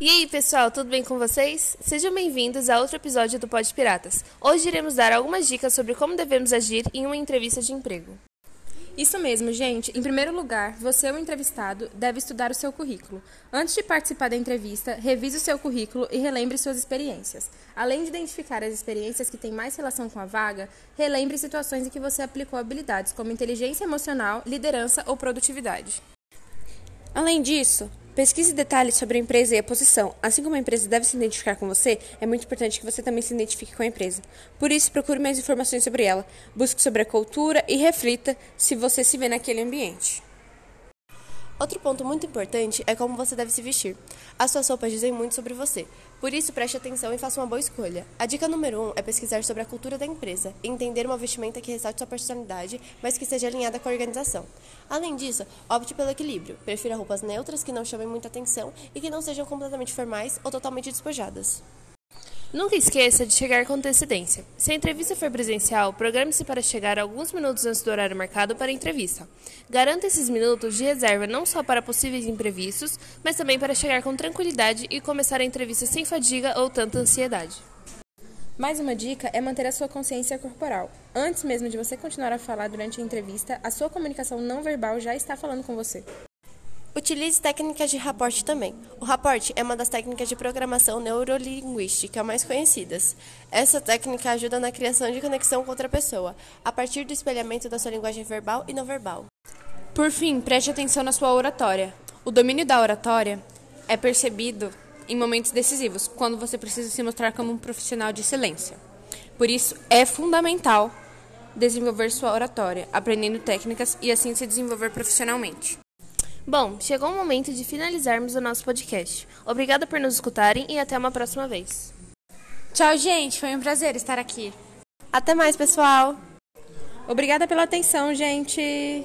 E aí, pessoal, tudo bem com vocês? Sejam bem-vindos a outro episódio do Pod Piratas. Hoje iremos dar algumas dicas sobre como devemos agir em uma entrevista de emprego. Isso mesmo, gente. Em primeiro lugar, você, o entrevistado, deve estudar o seu currículo. Antes de participar da entrevista, revise o seu currículo e relembre suas experiências. Além de identificar as experiências que têm mais relação com a vaga, relembre situações em que você aplicou habilidades como inteligência emocional, liderança ou produtividade. Além disso, pesquise detalhes sobre a empresa e a posição. Assim como a empresa deve se identificar com você, é muito importante que você também se identifique com a empresa. Por isso, procure mais informações sobre ela, busque sobre a cultura e reflita se você se vê naquele ambiente. Outro ponto muito importante é como você deve se vestir. As suas roupas dizem muito sobre você, por isso preste atenção e faça uma boa escolha. A dica número 1 um é pesquisar sobre a cultura da empresa e entender uma vestimenta que ressalte sua personalidade, mas que seja alinhada com a organização. Além disso, opte pelo equilíbrio. Prefira roupas neutras que não chamem muita atenção e que não sejam completamente formais ou totalmente despojadas. Nunca esqueça de chegar com antecedência. Se a entrevista for presencial, programe-se para chegar alguns minutos antes do horário marcado para a entrevista. Garanta esses minutos de reserva não só para possíveis imprevistos, mas também para chegar com tranquilidade e começar a entrevista sem fadiga ou tanta ansiedade. Mais uma dica é manter a sua consciência corporal. Antes mesmo de você continuar a falar durante a entrevista, a sua comunicação não verbal já está falando com você. Utilize técnicas de raporte também. O raporte é uma das técnicas de programação neurolinguística mais conhecidas. Essa técnica ajuda na criação de conexão com outra pessoa, a partir do espelhamento da sua linguagem verbal e não verbal. Por fim, preste atenção na sua oratória. O domínio da oratória é percebido em momentos decisivos, quando você precisa se mostrar como um profissional de excelência. Por isso, é fundamental desenvolver sua oratória, aprendendo técnicas e assim se desenvolver profissionalmente. Bom, chegou o momento de finalizarmos o nosso podcast. Obrigada por nos escutarem e até uma próxima vez. Tchau, gente. Foi um prazer estar aqui. Até mais, pessoal. Obrigada pela atenção, gente.